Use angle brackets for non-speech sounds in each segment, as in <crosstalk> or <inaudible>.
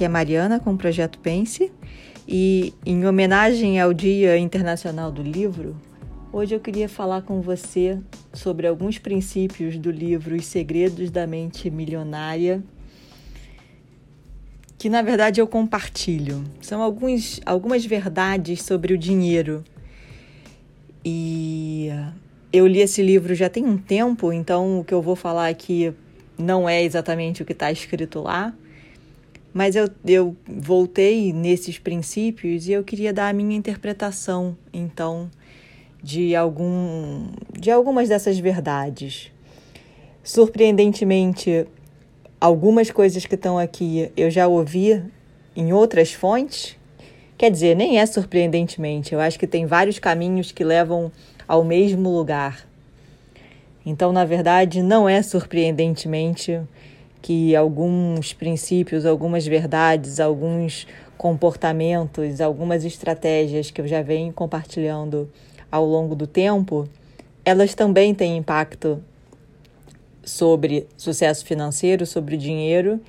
Aqui é Mariana com o Projeto Pense e em homenagem ao Dia Internacional do Livro, hoje eu queria falar com você sobre alguns princípios do livro Os Segredos da Mente Milionária, que na verdade eu compartilho. São alguns, algumas verdades sobre o dinheiro. E eu li esse livro já tem um tempo, então o que eu vou falar aqui não é exatamente o que está escrito lá, mas eu, eu voltei nesses princípios e eu queria dar a minha interpretação, então, de, algum, de algumas dessas verdades. Surpreendentemente, algumas coisas que estão aqui eu já ouvi em outras fontes. Quer dizer, nem é surpreendentemente, eu acho que tem vários caminhos que levam ao mesmo lugar. Então, na verdade, não é surpreendentemente que alguns princípios, algumas verdades, alguns comportamentos, algumas estratégias que eu já venho compartilhando ao longo do tempo, elas também têm impacto sobre sucesso financeiro, sobre dinheiro.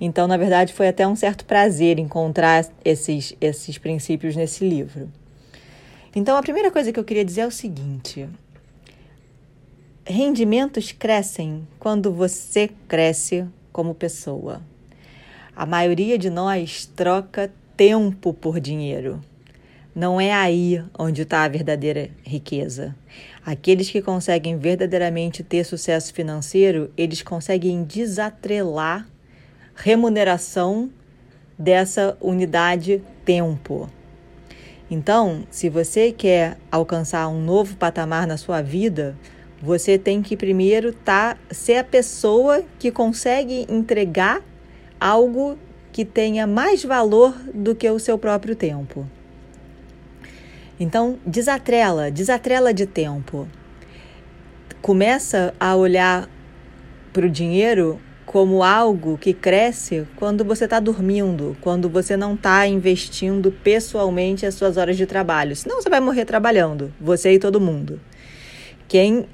Então, na verdade, foi até um certo prazer encontrar esses, esses princípios nesse livro. Então, a primeira coisa que eu queria dizer é o seguinte: rendimentos crescem quando você cresce como pessoa. A maioria de nós troca tempo por dinheiro. Não é aí onde está a verdadeira riqueza. Aqueles que conseguem verdadeiramente ter sucesso financeiro, eles conseguem desatrelar remuneração dessa unidade tempo. Então, se você quer alcançar um novo patamar na sua vida, você tem que primeiro tá, ser a pessoa que consegue entregar algo que tenha mais valor do que o seu próprio tempo. Então, desatrela, desatrela de tempo. Começa a olhar para o dinheiro como algo que cresce quando você está dormindo, quando você não está investindo pessoalmente as suas horas de trabalho. Senão você vai morrer trabalhando, você e todo mundo. Quem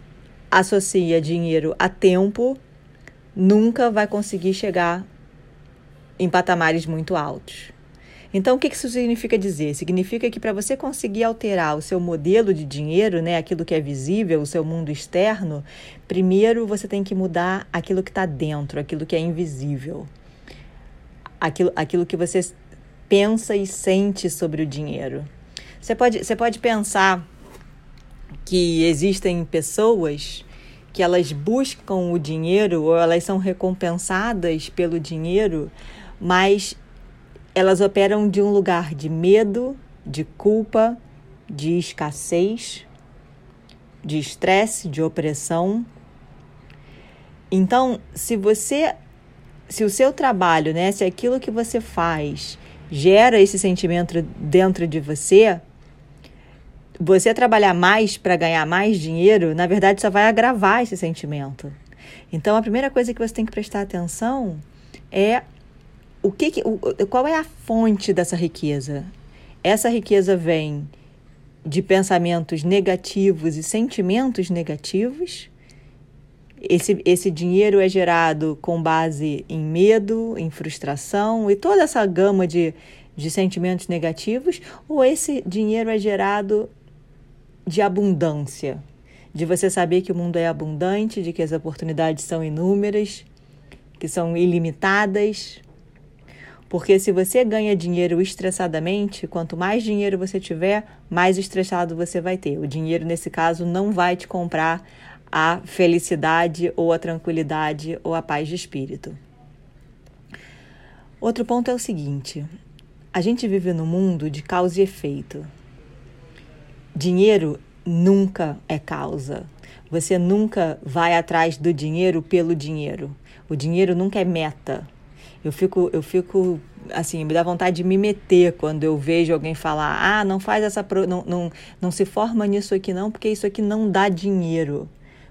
associa dinheiro a tempo nunca vai conseguir chegar em patamares muito altos. Então, o que isso significa dizer? Significa que para você conseguir alterar o seu modelo de dinheiro, né, aquilo que é visível, o seu mundo externo, primeiro você tem que mudar aquilo que está dentro, aquilo que é invisível, aquilo, aquilo que você pensa e sente sobre o dinheiro. Você pode, você pode pensar que existem pessoas que elas buscam o dinheiro ou elas são recompensadas pelo dinheiro, mas elas operam de um lugar de medo, de culpa, de escassez, de estresse, de opressão. Então, se você se o seu trabalho, né, se aquilo que você faz gera esse sentimento dentro de você, você trabalhar mais para ganhar mais dinheiro, na verdade, só vai agravar esse sentimento. Então, a primeira coisa que você tem que prestar atenção é o que, que o, qual é a fonte dessa riqueza? Essa riqueza vem de pensamentos negativos e sentimentos negativos. Esse, esse dinheiro é gerado com base em medo, em frustração e toda essa gama de, de sentimentos negativos, ou esse dinheiro é gerado de abundância, de você saber que o mundo é abundante, de que as oportunidades são inúmeras, que são ilimitadas. Porque se você ganha dinheiro estressadamente, quanto mais dinheiro você tiver, mais estressado você vai ter. O dinheiro, nesse caso, não vai te comprar a felicidade ou a tranquilidade ou a paz de espírito. Outro ponto é o seguinte: a gente vive num mundo de causa e efeito. Dinheiro nunca é causa. Você nunca vai atrás do dinheiro pelo dinheiro. O dinheiro nunca é meta. Eu fico, eu fico assim, me dá vontade de me meter quando eu vejo alguém falar: "Ah, não faz essa pro... não, não, não se forma nisso aqui não, porque isso aqui não dá dinheiro".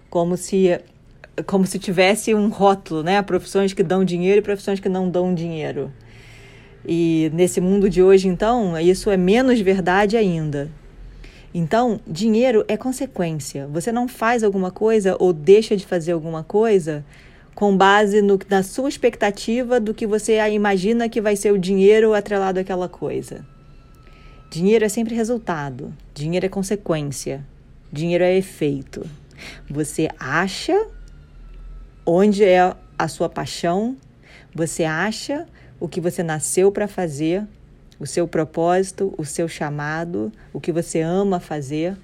Como se como se tivesse um rótulo, né? Profissões que dão dinheiro e profissões que não dão dinheiro. E nesse mundo de hoje, então, isso é menos verdade ainda. Então, dinheiro é consequência. Você não faz alguma coisa ou deixa de fazer alguma coisa com base no, na sua expectativa do que você imagina que vai ser o dinheiro atrelado àquela coisa. Dinheiro é sempre resultado, dinheiro é consequência, dinheiro é efeito. Você acha onde é a sua paixão, você acha o que você nasceu para fazer, o seu propósito, o seu chamado, o que você ama fazer.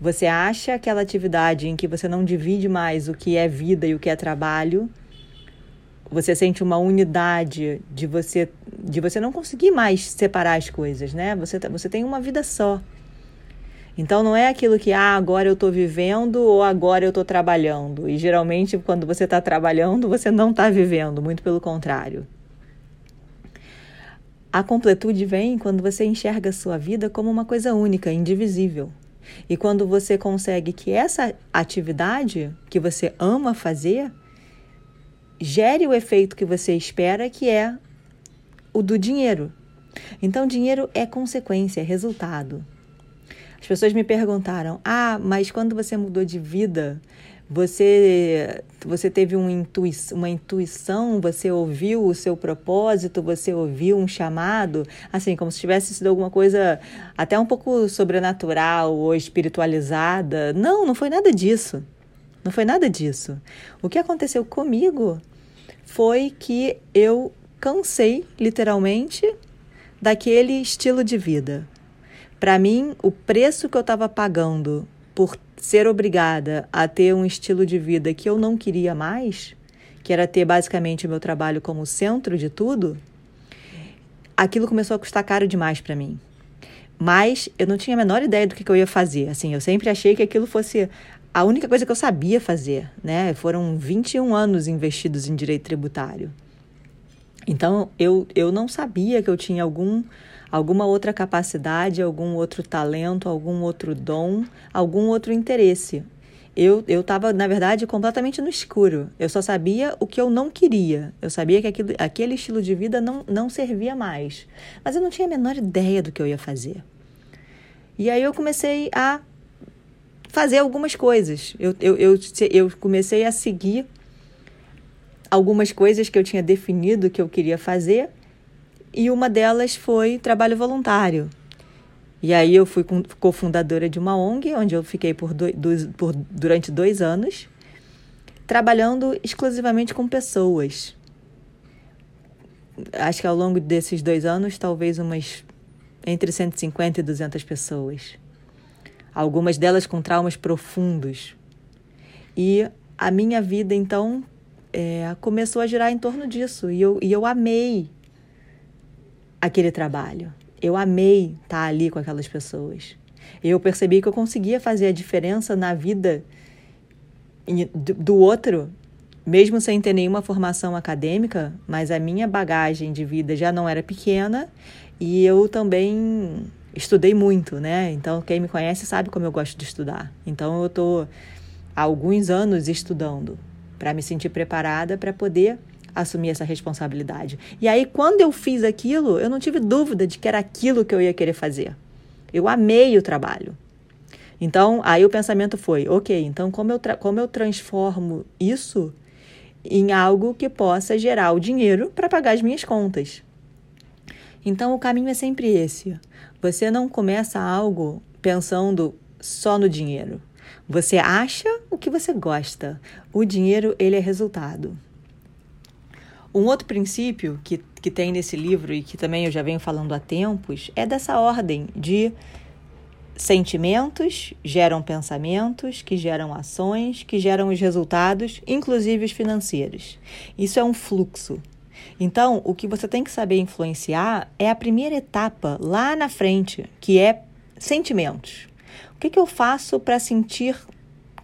Você acha aquela atividade em que você não divide mais o que é vida e o que é trabalho. Você sente uma unidade de você de você não conseguir mais separar as coisas, né? Você, tá, você tem uma vida só. Então não é aquilo que ah, agora eu estou vivendo ou agora eu estou trabalhando. E geralmente quando você está trabalhando, você não está vivendo, muito pelo contrário. A completude vem quando você enxerga sua vida como uma coisa única, indivisível. E quando você consegue que essa atividade que você ama fazer gere o efeito que você espera, que é o do dinheiro. Então, dinheiro é consequência, é resultado. As pessoas me perguntaram: ah, mas quando você mudou de vida, você, você teve um intui uma intuição, você ouviu o seu propósito, você ouviu um chamado, assim, como se tivesse sido alguma coisa até um pouco sobrenatural ou espiritualizada. Não, não foi nada disso. Não foi nada disso. O que aconteceu comigo foi que eu cansei, literalmente, daquele estilo de vida. Para mim, o preço que eu estava pagando por ser obrigada a ter um estilo de vida que eu não queria mais, que era ter basicamente o meu trabalho como centro de tudo, aquilo começou a custar caro demais para mim. Mas eu não tinha a menor ideia do que, que eu ia fazer. Assim, eu sempre achei que aquilo fosse a única coisa que eu sabia fazer, né? Foram 21 anos investidos em direito tributário. Então, eu, eu não sabia que eu tinha algum alguma outra capacidade, algum outro talento, algum outro dom, algum outro interesse. Eu estava, na verdade, completamente no escuro. Eu só sabia o que eu não queria. Eu sabia que aquilo, aquele estilo de vida não, não servia mais. Mas eu não tinha a menor ideia do que eu ia fazer. E aí eu comecei a fazer algumas coisas. Eu, eu, eu, eu comecei a seguir algumas coisas que eu tinha definido que eu queria fazer e uma delas foi trabalho voluntário. E aí eu fui cofundadora de uma ONG, onde eu fiquei por, dois, por durante dois anos, trabalhando exclusivamente com pessoas. Acho que ao longo desses dois anos, talvez umas entre 150 e 200 pessoas. Algumas delas com traumas profundos. E a minha vida, então, é, começou a girar em torno disso. E eu, e eu amei aquele trabalho. Eu amei estar ali com aquelas pessoas. Eu percebi que eu conseguia fazer a diferença na vida do outro, mesmo sem ter nenhuma formação acadêmica, mas a minha bagagem de vida já não era pequena e eu também estudei muito, né? Então, quem me conhece sabe como eu gosto de estudar. Então, eu estou há alguns anos estudando para me sentir preparada para poder assumir essa responsabilidade. E aí, quando eu fiz aquilo, eu não tive dúvida de que era aquilo que eu ia querer fazer. Eu amei o trabalho. Então, aí o pensamento foi: ok, então como eu, como eu transformo isso em algo que possa gerar o dinheiro para pagar as minhas contas? Então, o caminho é sempre esse. Você não começa algo pensando só no dinheiro. Você acha o que você gosta. O dinheiro, ele é resultado. Um outro princípio que, que tem nesse livro e que também eu já venho falando há tempos é dessa ordem de sentimentos geram pensamentos, que geram ações, que geram os resultados, inclusive os financeiros. Isso é um fluxo. Então, o que você tem que saber influenciar é a primeira etapa lá na frente, que é sentimentos. O que, que eu faço para sentir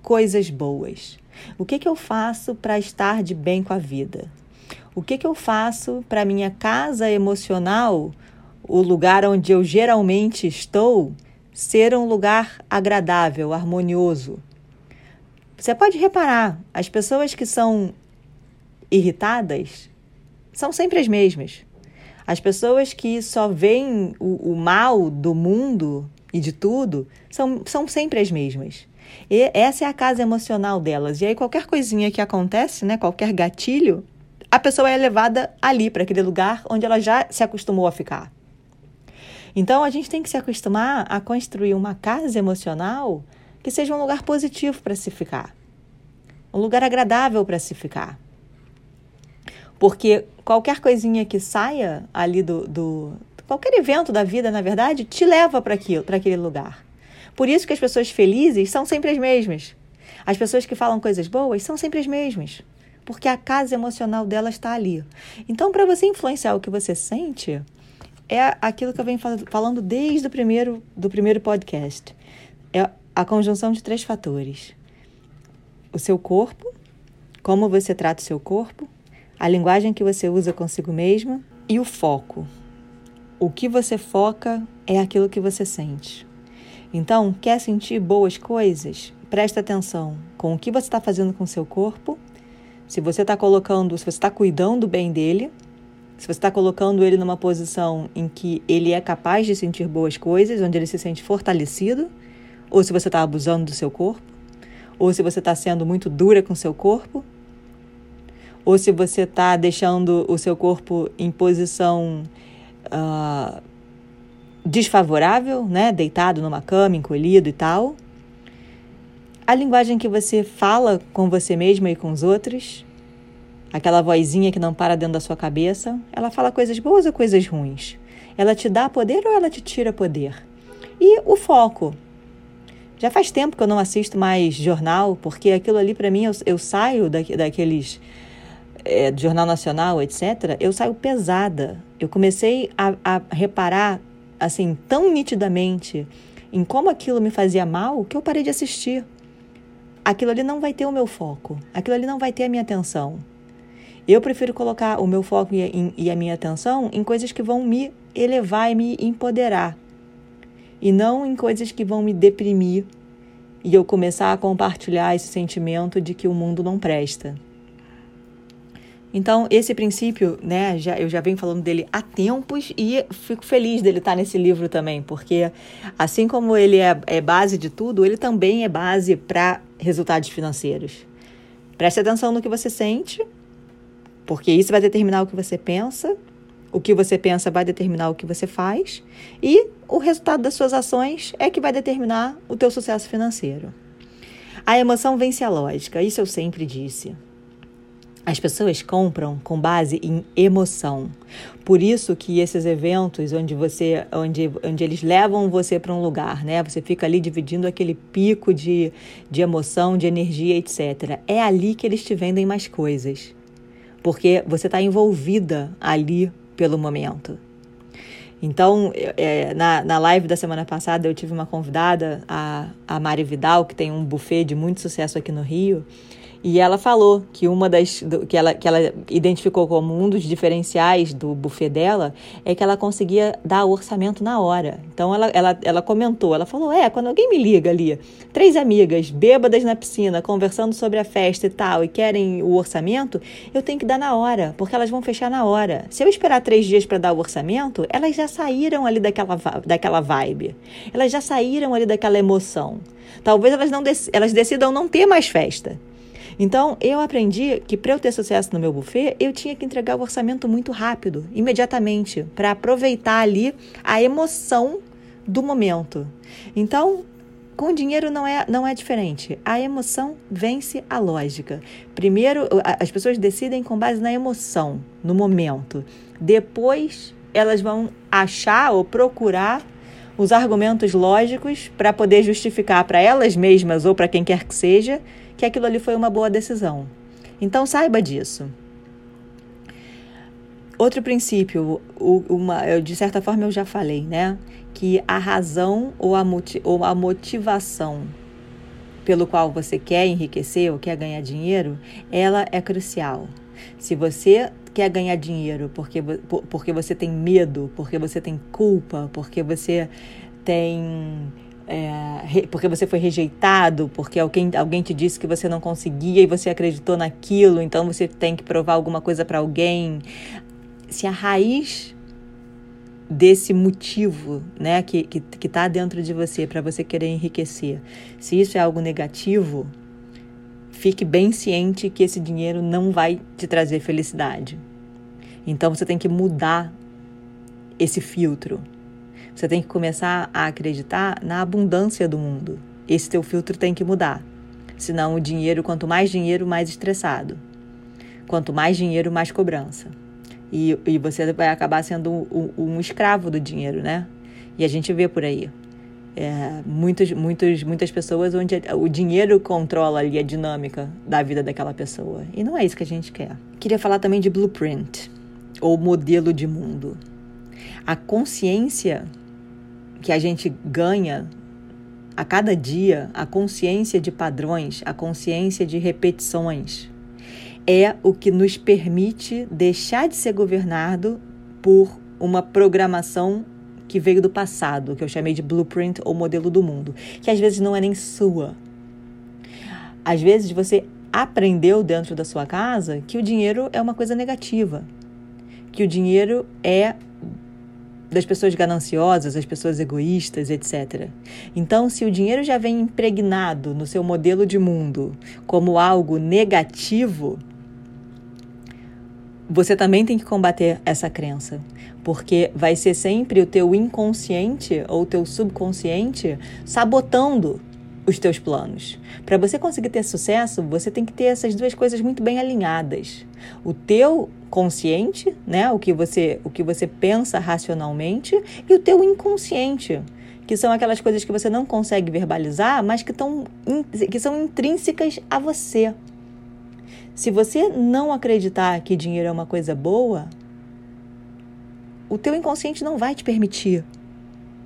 coisas boas? O que, que eu faço para estar de bem com a vida? O que, que eu faço para minha casa emocional, o lugar onde eu geralmente estou, ser um lugar agradável, harmonioso? Você pode reparar, as pessoas que são irritadas são sempre as mesmas. As pessoas que só veem o, o mal do mundo e de tudo são, são sempre as mesmas. E essa é a casa emocional delas. E aí qualquer coisinha que acontece, né, qualquer gatilho, a pessoa é levada ali para aquele lugar onde ela já se acostumou a ficar. Então a gente tem que se acostumar a construir uma casa emocional que seja um lugar positivo para se ficar, um lugar agradável para se ficar. Porque qualquer coisinha que saia ali do, do qualquer evento da vida, na verdade, te leva para para aquele lugar. Por isso que as pessoas felizes são sempre as mesmas. As pessoas que falam coisas boas são sempre as mesmas, porque a casa emocional delas está ali. Então, para você influenciar o que você sente, é aquilo que eu venho falando desde o primeiro do primeiro podcast. É a conjunção de três fatores: o seu corpo, como você trata o seu corpo, a linguagem que você usa consigo mesma e o foco. O que você foca é aquilo que você sente. Então, quer sentir boas coisas? Presta atenção com o que você está fazendo com o seu corpo, se você está colocando, se você está cuidando bem dele, se você está colocando ele numa posição em que ele é capaz de sentir boas coisas, onde ele se sente fortalecido, ou se você está abusando do seu corpo, ou se você está sendo muito dura com seu corpo, ou se você está deixando o seu corpo em posição uh, desfavorável, né? deitado numa cama, encolhido e tal. A linguagem que você fala com você mesma e com os outros, aquela vozinha que não para dentro da sua cabeça, ela fala coisas boas ou coisas ruins? Ela te dá poder ou ela te tira poder? E o foco. Já faz tempo que eu não assisto mais jornal, porque aquilo ali para mim eu, eu saio da, daqueles é, Jornal Nacional, etc., eu saio pesada. Eu comecei a, a reparar, assim, tão nitidamente em como aquilo me fazia mal que eu parei de assistir. Aquilo ali não vai ter o meu foco, aquilo ali não vai ter a minha atenção. Eu prefiro colocar o meu foco e, e a minha atenção em coisas que vão me elevar e me empoderar, e não em coisas que vão me deprimir e eu começar a compartilhar esse sentimento de que o mundo não presta. Então, esse princípio, né, já, eu já venho falando dele há tempos e fico feliz dele estar nesse livro também, porque assim como ele é, é base de tudo, ele também é base para resultados financeiros. Preste atenção no que você sente, porque isso vai determinar o que você pensa, o que você pensa vai determinar o que você faz, e o resultado das suas ações é que vai determinar o teu sucesso financeiro. A emoção vence a lógica, isso eu sempre disse. As pessoas compram com base em emoção. Por isso que esses eventos onde você, onde, onde eles levam você para um lugar, né? Você fica ali dividindo aquele pico de, de emoção, de energia, etc. É ali que eles te vendem mais coisas. Porque você está envolvida ali pelo momento. Então, é, na, na live da semana passada, eu tive uma convidada, a, a Mari Vidal, que tem um buffet de muito sucesso aqui no Rio. E ela falou que uma das que, ela, que ela identificou como um dos diferenciais do buffet dela é que ela conseguia dar o orçamento na hora. Então ela, ela, ela comentou, ela falou: é, quando alguém me liga ali, três amigas bêbadas na piscina, conversando sobre a festa e tal, e querem o orçamento, eu tenho que dar na hora, porque elas vão fechar na hora. Se eu esperar três dias para dar o orçamento, elas já saíram ali daquela, daquela vibe, elas já saíram ali daquela emoção. Talvez elas, não elas decidam não ter mais festa. Então, eu aprendi que para eu ter sucesso no meu buffet, eu tinha que entregar o orçamento muito rápido, imediatamente, para aproveitar ali a emoção do momento. Então, com dinheiro não é, não é diferente. A emoção vence a lógica. Primeiro, as pessoas decidem com base na emoção, no momento. Depois, elas vão achar ou procurar os argumentos lógicos para poder justificar para elas mesmas ou para quem quer que seja que aquilo ali foi uma boa decisão. Então saiba disso. Outro princípio, uma, de certa forma eu já falei, né? Que a razão ou a, ou a motivação pelo qual você quer enriquecer ou quer ganhar dinheiro, ela é crucial. Se você quer ganhar dinheiro porque, porque você tem medo, porque você tem culpa, porque você tem é, porque você foi rejeitado, porque alguém, alguém te disse que você não conseguia e você acreditou naquilo, então você tem que provar alguma coisa para alguém. Se a raiz desse motivo, né, que que que está dentro de você para você querer enriquecer. Se isso é algo negativo, fique bem ciente que esse dinheiro não vai te trazer felicidade. Então você tem que mudar esse filtro. Você tem que começar a acreditar na abundância do mundo. Esse teu filtro tem que mudar. Senão o dinheiro, quanto mais dinheiro, mais estressado. Quanto mais dinheiro, mais cobrança. E, e você vai acabar sendo um, um, escravo do dinheiro, né? E a gente vê por aí. É, muitos, muitos, muitas pessoas onde o dinheiro controla ali a dinâmica da vida daquela pessoa. E não é isso que a gente quer. Queria falar também de blueprint, ou modelo de mundo. A consciência que a gente ganha a cada dia, a consciência de padrões, a consciência de repetições, é o que nos permite deixar de ser governado por uma programação que veio do passado, que eu chamei de blueprint ou modelo do mundo, que às vezes não é nem sua. Às vezes você aprendeu dentro da sua casa que o dinheiro é uma coisa negativa, que o dinheiro é das pessoas gananciosas, das pessoas egoístas, etc. Então, se o dinheiro já vem impregnado no seu modelo de mundo como algo negativo, você também tem que combater essa crença, porque vai ser sempre o teu inconsciente ou o teu subconsciente sabotando os teus planos. Para você conseguir ter sucesso, você tem que ter essas duas coisas muito bem alinhadas. O teu consciente, né, o que você o que você pensa racionalmente e o teu inconsciente, que são aquelas coisas que você não consegue verbalizar, mas que, tão, que são intrínsecas a você. Se você não acreditar que dinheiro é uma coisa boa, o teu inconsciente não vai te permitir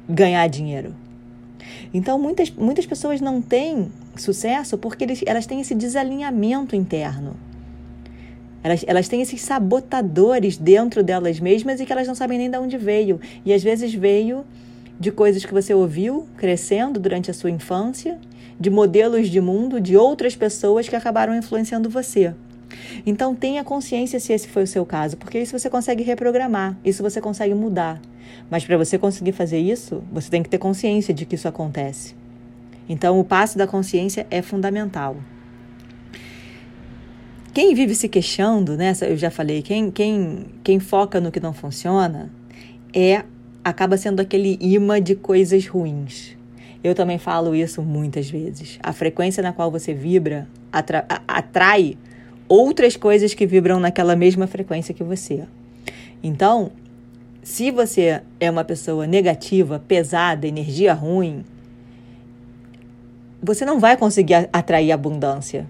ganhar dinheiro. Então, muitas, muitas pessoas não têm sucesso porque eles, elas têm esse desalinhamento interno. Elas, elas têm esses sabotadores dentro delas mesmas e que elas não sabem nem de onde veio. E às vezes veio de coisas que você ouviu crescendo durante a sua infância de modelos de mundo de outras pessoas que acabaram influenciando você. Então tenha consciência se esse foi o seu caso, porque isso você consegue reprogramar, isso você consegue mudar. Mas para você conseguir fazer isso, você tem que ter consciência de que isso acontece. Então o passo da consciência é fundamental. Quem vive se queixando, né? Eu já falei, quem, quem, quem foca no que não funciona é acaba sendo aquele imã de coisas ruins. Eu também falo isso muitas vezes. A frequência na qual você vibra atra atrai outras coisas que vibram naquela mesma frequência que você. Então, se você é uma pessoa negativa, pesada, energia ruim, você não vai conseguir atrair abundância,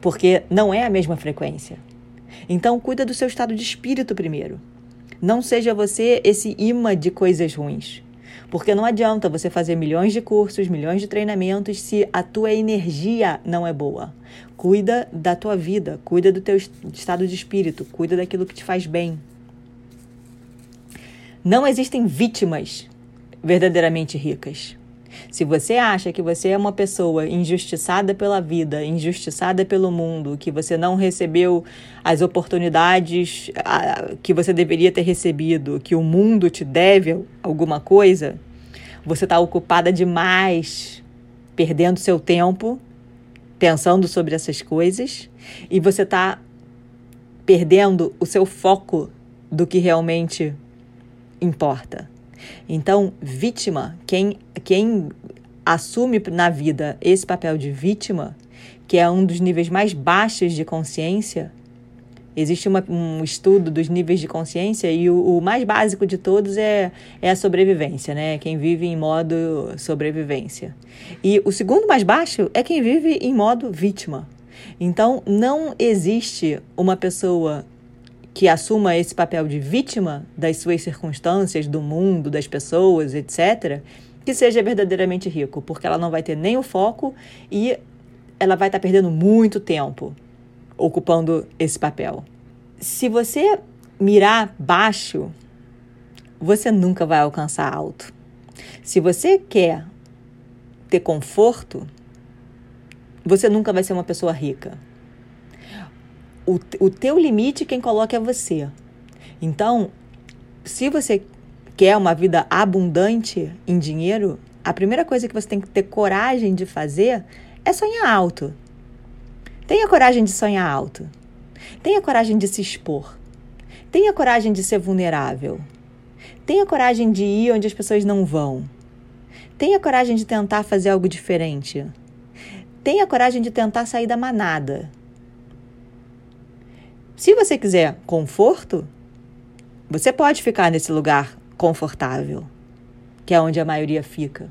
porque não é a mesma frequência. Então, cuida do seu estado de espírito primeiro. Não seja você esse imã de coisas ruins. Porque não adianta você fazer milhões de cursos, milhões de treinamentos se a tua energia não é boa. Cuida da tua vida, cuida do teu estado de espírito, cuida daquilo que te faz bem. Não existem vítimas verdadeiramente ricas. Se você acha que você é uma pessoa injustiçada pela vida, injustiçada pelo mundo, que você não recebeu as oportunidades que você deveria ter recebido, que o mundo te deve alguma coisa, você está ocupada demais, perdendo seu tempo pensando sobre essas coisas e você está perdendo o seu foco do que realmente importa. Então, vítima, quem, quem assume na vida esse papel de vítima, que é um dos níveis mais baixos de consciência, existe uma, um estudo dos níveis de consciência e o, o, mais básico de todos é, é a sobrevivência, né? Quem vive em modo sobrevivência. E o segundo mais baixo é quem vive em modo vítima. Então, não existe uma pessoa que assuma esse papel de vítima das suas circunstâncias, do mundo, das pessoas, etc., que seja verdadeiramente rico, porque ela não vai ter nem o foco e ela vai estar perdendo muito tempo ocupando esse papel. Se você mirar baixo, você nunca vai alcançar alto. Se você quer ter conforto, você nunca vai ser uma pessoa rica o, o teu limite quem coloca é você. Então, se você quer uma vida abundante em dinheiro, a primeira coisa que você tem que ter coragem de fazer é sonhar alto. Tenha coragem de sonhar alto. Tenha coragem de se expor. Tenha coragem de ser vulnerável. Tenha coragem de ir onde as pessoas não vão. Tenha coragem de tentar fazer algo diferente. Tenha coragem de tentar sair da manada. Se você quiser conforto, você pode ficar nesse lugar confortável, que é onde a maioria fica.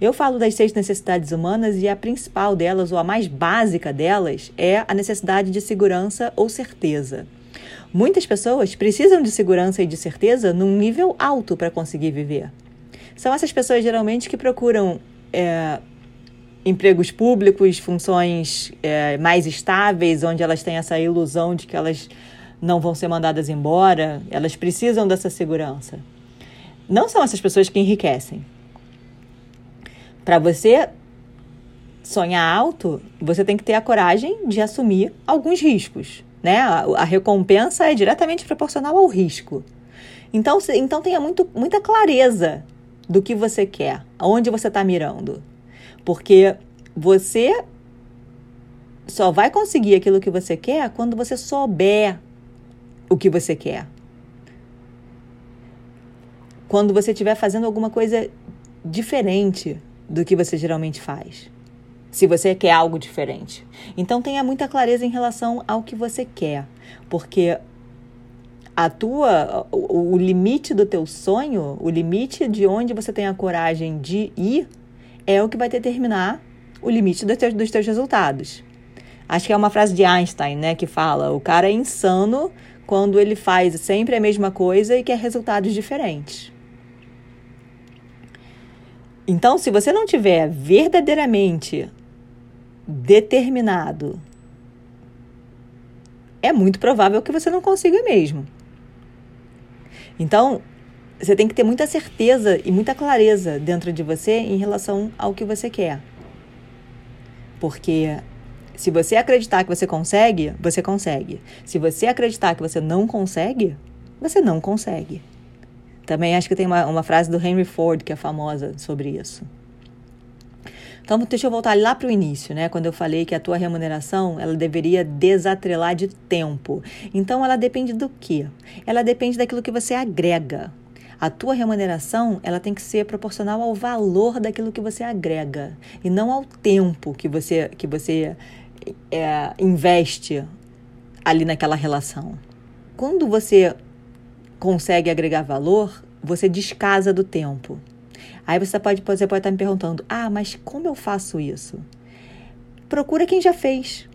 Eu falo das seis necessidades humanas e a principal delas, ou a mais básica delas, é a necessidade de segurança ou certeza. Muitas pessoas precisam de segurança e de certeza num nível alto para conseguir viver. São essas pessoas geralmente que procuram é, empregos públicos, funções é, mais estáveis, onde elas têm essa ilusão de que elas não vão ser mandadas embora, elas precisam dessa segurança. Não são essas pessoas que enriquecem. Para você sonhar alto, você tem que ter a coragem de assumir alguns riscos. Né? A, recompensa é diretamente proporcional ao risco. Então, então tenha muito, muita clareza do que você quer, aonde você está mirando. Porque você só vai conseguir aquilo que você quer quando você souber o que você quer. Quando você estiver fazendo alguma coisa diferente do que você geralmente faz. Se você quer algo diferente. Então tenha muita clareza em relação ao que você quer, porque a tua o, o limite do teu sonho, o limite de onde você tem a coragem de ir é o que vai determinar o limite dos teus, dos teus resultados. Acho que é uma frase de Einstein, né, que fala: o cara é insano quando ele faz sempre a mesma coisa e quer resultados diferentes. Então, se você não tiver verdadeiramente determinado, é muito provável que você não consiga mesmo. Então, você tem que ter muita certeza e muita clareza dentro de você em relação ao que você quer. Porque se você acreditar que você consegue, você consegue. Se você acreditar que você não consegue, você não consegue. Também acho que tem uma, uma frase do Henry Ford que é famosa sobre isso. Então, deixa eu voltar lá para o início, né? Quando eu falei que a tua remuneração, ela deveria desatrelar de tempo. Então, ela depende do quê? Ela depende daquilo que você agrega. A tua remuneração, ela tem que ser proporcional ao valor daquilo que você agrega e não ao tempo que você que você é, investe ali naquela relação. Quando você consegue agregar valor, você descasa do tempo. Aí você pode, você pode estar me perguntando: ah, mas como eu faço isso? Procura quem já fez.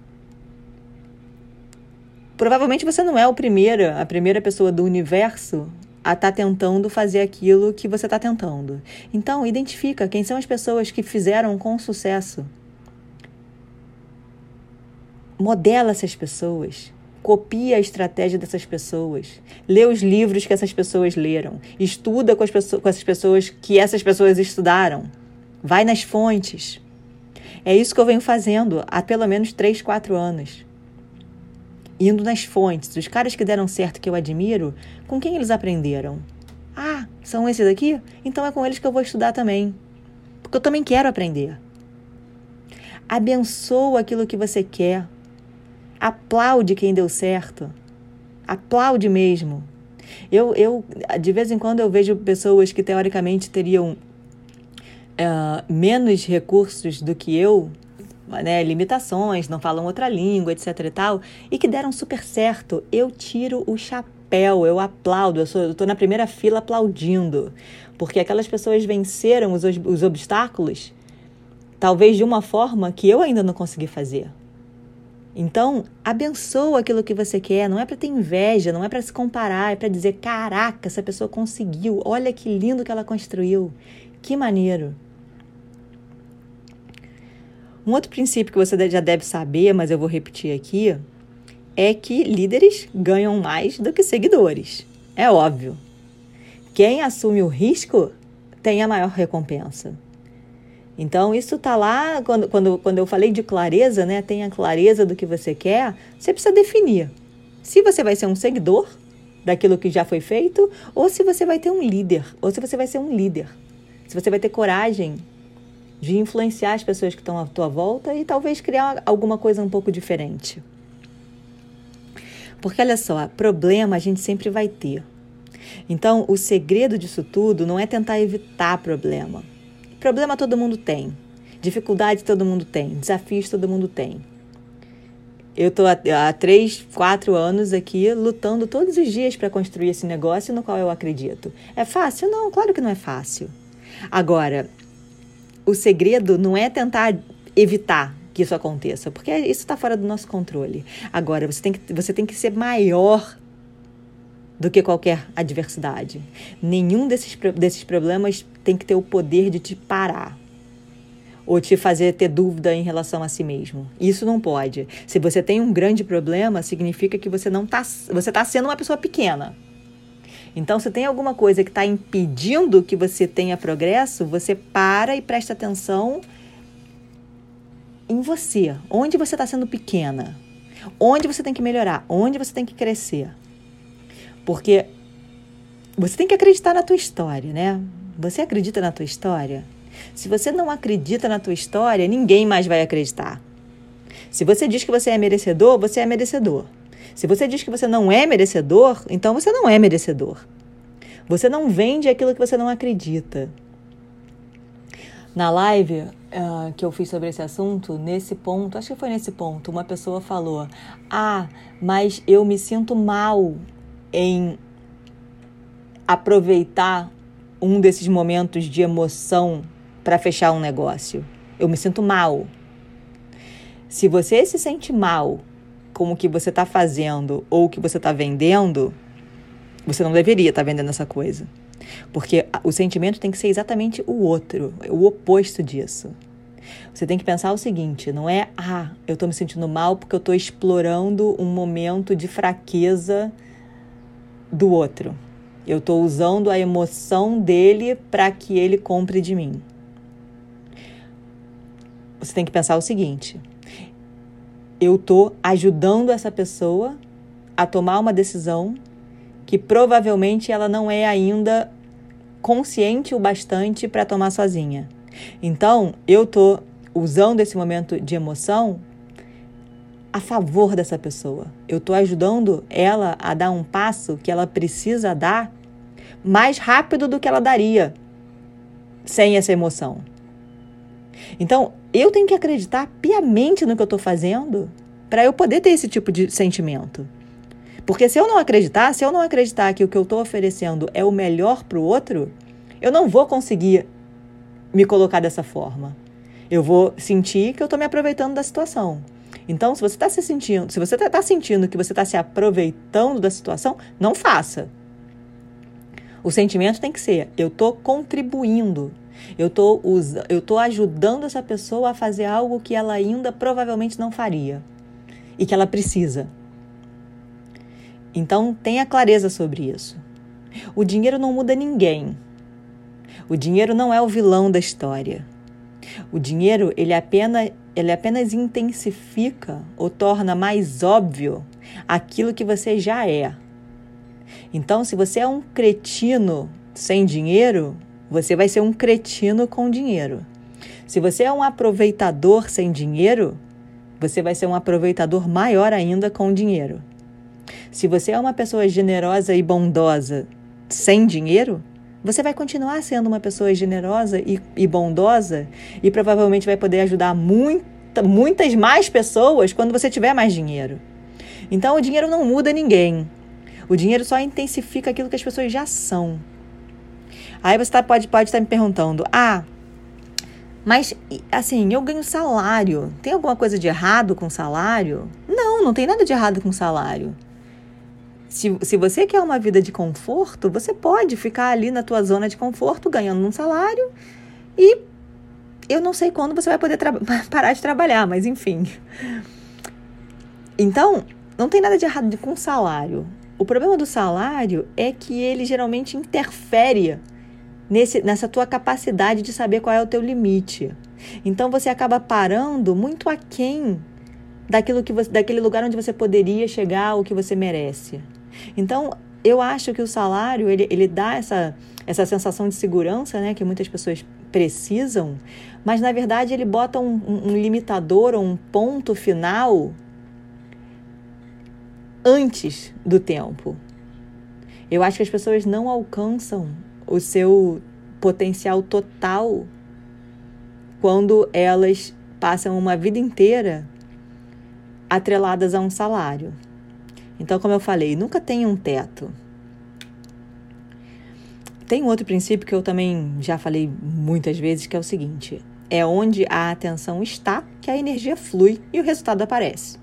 Provavelmente você não é o primeiro, a primeira pessoa do universo a estar tá tentando fazer aquilo que você está tentando. Então, identifica quem são as pessoas que fizeram com sucesso. Modela essas pessoas. Copia a estratégia dessas pessoas. Lê os livros que essas pessoas leram. Estuda com, as pessoas, com essas pessoas que essas pessoas estudaram. Vai nas fontes. É isso que eu venho fazendo há pelo menos 3, 4 anos. Indo nas fontes. Os caras que deram certo que eu admiro, com quem eles aprenderam? Ah, são esses aqui? Então é com eles que eu vou estudar também. Porque eu também quero aprender. Abençoa aquilo que você quer. Aplaude quem deu certo. Aplaude mesmo. Eu, eu de vez em quando eu vejo pessoas que teoricamente teriam uh, menos recursos do que eu, né, limitações, não falam outra língua, etc e tal, e que deram super certo. Eu tiro o chapéu, eu aplaudo, eu, tô na primeira fila aplaudindo, porque aquelas pessoas venceram os, os obstáculos, talvez de uma forma que eu ainda não consegui fazer. Então, abençoa aquilo que você quer, não é para ter inveja, não é para se comparar, é para dizer: caraca, essa pessoa conseguiu, olha que lindo que ela construiu, que maneiro. Um outro princípio que você já deve saber, mas eu vou repetir aqui, é que líderes ganham mais do que seguidores. É óbvio. Quem assume o risco tem a maior recompensa. Então, isso está lá, quando, quando, quando eu falei de clareza, né? Tenha clareza do que você quer, você precisa definir. Se você vai ser um seguidor daquilo que já foi feito, ou se você vai ter um líder, ou se você vai ser um líder. Se você vai ter coragem de influenciar as pessoas que estão à tua volta e talvez criar alguma coisa um pouco diferente. Porque olha só, problema a gente sempre vai ter. Então, o segredo disso tudo não é tentar evitar problema. Problema todo mundo tem. Dificuldade todo mundo tem. Desafios todo mundo tem. Eu estou há três, quatro anos aqui lutando todos os dias para construir esse negócio no qual eu acredito. É fácil? Não, claro que não é fácil. Agora, o segredo não é tentar evitar que isso aconteça, porque isso está fora do nosso controle. Agora, você tem que, você tem que ser maior do que qualquer adversidade. Nenhum desses, desses problemas tem que ter o poder de te parar ou te fazer ter dúvida em relação a si mesmo. Isso não pode. Se você tem um grande problema, significa que você não está você tá sendo uma pessoa pequena. Então, se tem alguma coisa que está impedindo que você tenha progresso, você para e presta atenção em você. Onde você está sendo pequena? Onde você tem que melhorar? Onde você tem que crescer? Porque você tem que acreditar na tua história, né? Você acredita na tua história? Se você não acredita na tua história, ninguém mais vai acreditar. Se você diz que você é merecedor, você é merecedor. Se você diz que você não é merecedor, então você não é merecedor. Você não vende aquilo que você não acredita. Na live uh, que eu fiz sobre esse assunto, nesse ponto, acho que foi nesse ponto, uma pessoa falou: Ah, mas eu me sinto mal em aproveitar um desses momentos de emoção para fechar um negócio. Eu me sinto mal. Se você se sente mal com o que você está fazendo ou o que você está vendendo, você não deveria estar tá vendendo essa coisa. Porque o sentimento tem que ser exatamente o outro, o oposto disso. Você tem que pensar o seguinte: não é, ah, eu estou me sentindo mal porque eu estou explorando um momento de fraqueza do outro. Eu estou usando a emoção dele para que ele compre de mim. Você tem que pensar o seguinte: eu estou ajudando essa pessoa a tomar uma decisão que provavelmente ela não é ainda consciente o bastante para tomar sozinha. Então, eu estou usando esse momento de emoção a favor dessa pessoa. Eu estou ajudando ela a dar um passo que ela precisa dar mais rápido do que ela daria sem essa emoção. Então, eu tenho que acreditar piamente no que eu estou fazendo para eu poder ter esse tipo de sentimento. Porque se eu não acreditar, se eu não acreditar que o que eu estou oferecendo é o melhor para o outro, eu não vou conseguir me colocar dessa forma. Eu vou sentir que eu estou me aproveitando da situação. Então, se você está se sentindo, se você está tá sentindo que você está se aproveitando da situação, não faça. O sentimento tem que ser: eu estou contribuindo, eu tô, eu tô ajudando essa pessoa a fazer algo que ela ainda provavelmente não faria e que ela precisa. Então, tenha clareza sobre isso. O dinheiro não muda ninguém. O dinheiro não é o vilão da história. O dinheiro, ele apenas ele apenas intensifica ou torna mais óbvio aquilo que você já é. Então, se você é um cretino sem dinheiro, você vai ser um cretino com dinheiro. Se você é um aproveitador sem dinheiro, você vai ser um aproveitador maior ainda com dinheiro. Se você é uma pessoa generosa e bondosa sem dinheiro, você vai continuar sendo uma pessoa generosa e, e bondosa e provavelmente vai poder ajudar muita, muitas mais pessoas quando você tiver mais dinheiro. Então, o dinheiro não muda ninguém. O dinheiro só intensifica aquilo que as pessoas já são. Aí você tá, pode, pode estar me perguntando: ah, mas assim, eu ganho salário. Tem alguma coisa de errado com salário? Não, não tem nada de errado com salário. Se, se você quer uma vida de conforto, você pode ficar ali na tua zona de conforto, ganhando um salário e eu não sei quando você vai poder <laughs> parar de trabalhar, mas enfim. Então, não tem nada de errado com salário. O problema do salário é que ele geralmente interfere nesse, nessa tua capacidade de saber qual é o teu limite. Então você acaba parando muito aquém daquilo que você, daquele lugar onde você poderia chegar, o que você merece. Então, eu acho que o salário ele, ele dá essa, essa sensação de segurança né, que muitas pessoas precisam, mas na verdade ele bota um, um limitador ou um ponto final antes do tempo. Eu acho que as pessoas não alcançam o seu potencial total quando elas passam uma vida inteira atreladas a um salário. Então, como eu falei, nunca tem um teto. Tem um outro princípio que eu também já falei muitas vezes, que é o seguinte: é onde a atenção está que a energia flui e o resultado aparece.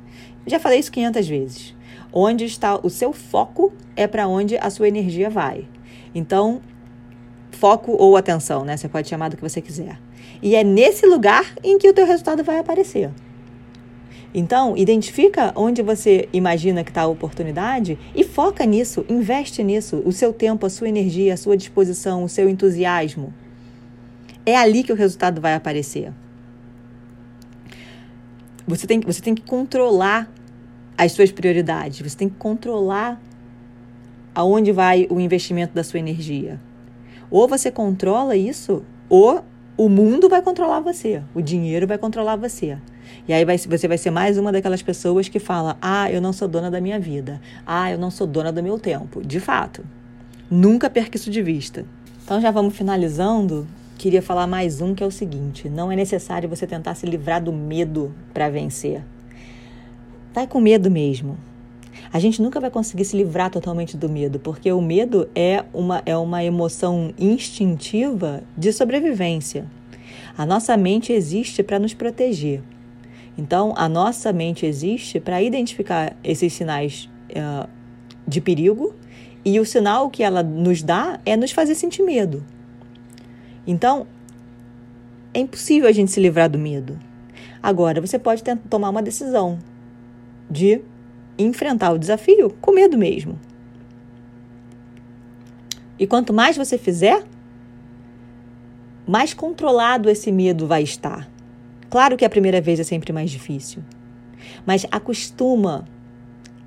Já falei isso 500 vezes. Onde está o seu foco é para onde a sua energia vai. Então, foco ou atenção, né? Você pode chamar do que você quiser. E é nesse lugar em que o teu resultado vai aparecer. Então, identifica onde você imagina que está a oportunidade e foca nisso, investe nisso, o seu tempo, a sua energia, a sua disposição, o seu entusiasmo. É ali que o resultado vai aparecer. Você tem, você tem que controlar as suas prioridades, você tem que controlar aonde vai o investimento da sua energia. Ou você controla isso, ou o mundo vai controlar você, o dinheiro vai controlar você. E aí vai, você vai ser mais uma daquelas pessoas que fala: ah, eu não sou dona da minha vida, ah, eu não sou dona do meu tempo. De fato, nunca perca isso de vista. Então já vamos finalizando. Queria falar mais um que é o seguinte: não é necessário você tentar se livrar do medo para vencer. Vai com medo mesmo. A gente nunca vai conseguir se livrar totalmente do medo, porque o medo é uma, é uma emoção instintiva de sobrevivência. A nossa mente existe para nos proteger. Então, a nossa mente existe para identificar esses sinais uh, de perigo e o sinal que ela nos dá é nos fazer sentir medo. Então, é impossível a gente se livrar do medo. Agora, você pode ter, tomar uma decisão de enfrentar o desafio com medo mesmo. E quanto mais você fizer, mais controlado esse medo vai estar. Claro que a primeira vez é sempre mais difícil, mas acostuma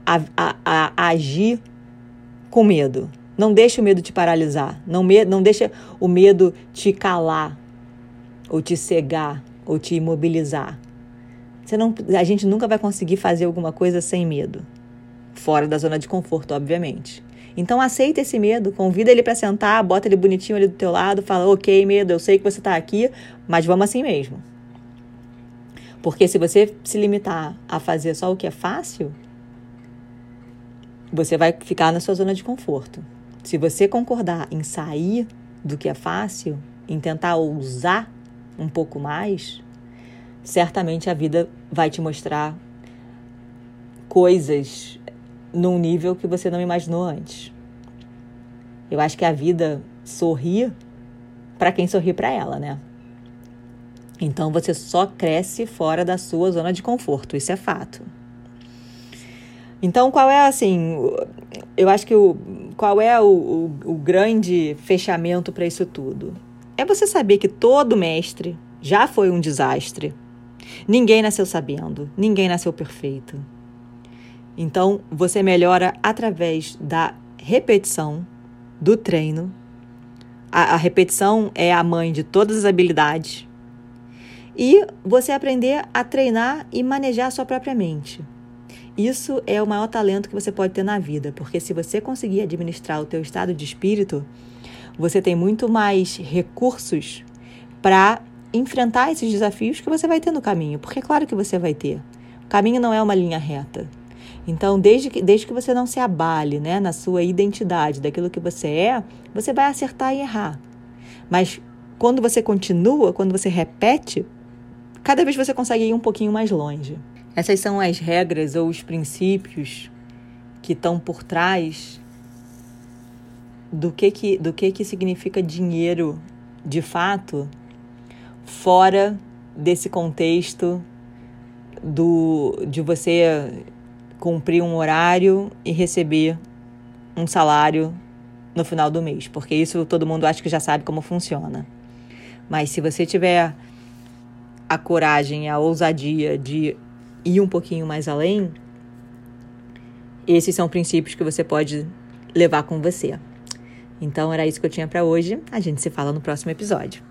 a, a, a agir com medo. Não deixa o medo te paralisar, não, me, não deixa o medo te calar, ou te cegar, ou te imobilizar. Você não, a gente nunca vai conseguir fazer alguma coisa sem medo. Fora da zona de conforto, obviamente. Então aceita esse medo, convida ele para sentar, bota ele bonitinho ali do teu lado, fala: "OK, medo, eu sei que você está aqui, mas vamos assim mesmo". Porque se você se limitar a fazer só o que é fácil, você vai ficar na sua zona de conforto. Se você concordar em sair do que é fácil, em tentar ousar um pouco mais, certamente a vida vai te mostrar coisas num nível que você não imaginou antes. Eu acho que a vida sorri para quem sorri para ela, né? Então você só cresce fora da sua zona de conforto, isso é fato. Então, qual é assim? Eu acho que o qual é o, o, o grande fechamento para isso tudo? É você saber que todo mestre já foi um desastre Ninguém nasceu sabendo, ninguém nasceu perfeito. Então, você melhora através da repetição, do treino. A, a, repetição é a mãe de todas as habilidades. E você aprender a treinar e manejar a sua própria mente. Isso é o maior talento que você pode ter na vida, porque se você conseguir administrar o teu estado de espírito, você tem muito mais recursos para enfrentar esses desafios que você vai ter no caminho, porque é claro que você vai ter. O caminho não é uma linha reta. Então, desde que, desde que você não se abale né, na sua identidade, daquilo que você é, você vai acertar e errar. Mas quando você continua, quando você repete, cada vez você consegue ir um pouquinho mais longe. Essas são as regras ou os princípios que estão por trás do que, que, do que, que significa dinheiro de fato fora desse contexto do de você cumprir um horário e receber um salário no final do mês, porque isso todo mundo acha que já sabe como funciona. Mas se você tiver a coragem, a ousadia de ir um pouquinho mais além, esses são princípios que você pode levar com você. Então era isso que eu tinha para hoje. A gente se fala no próximo episódio.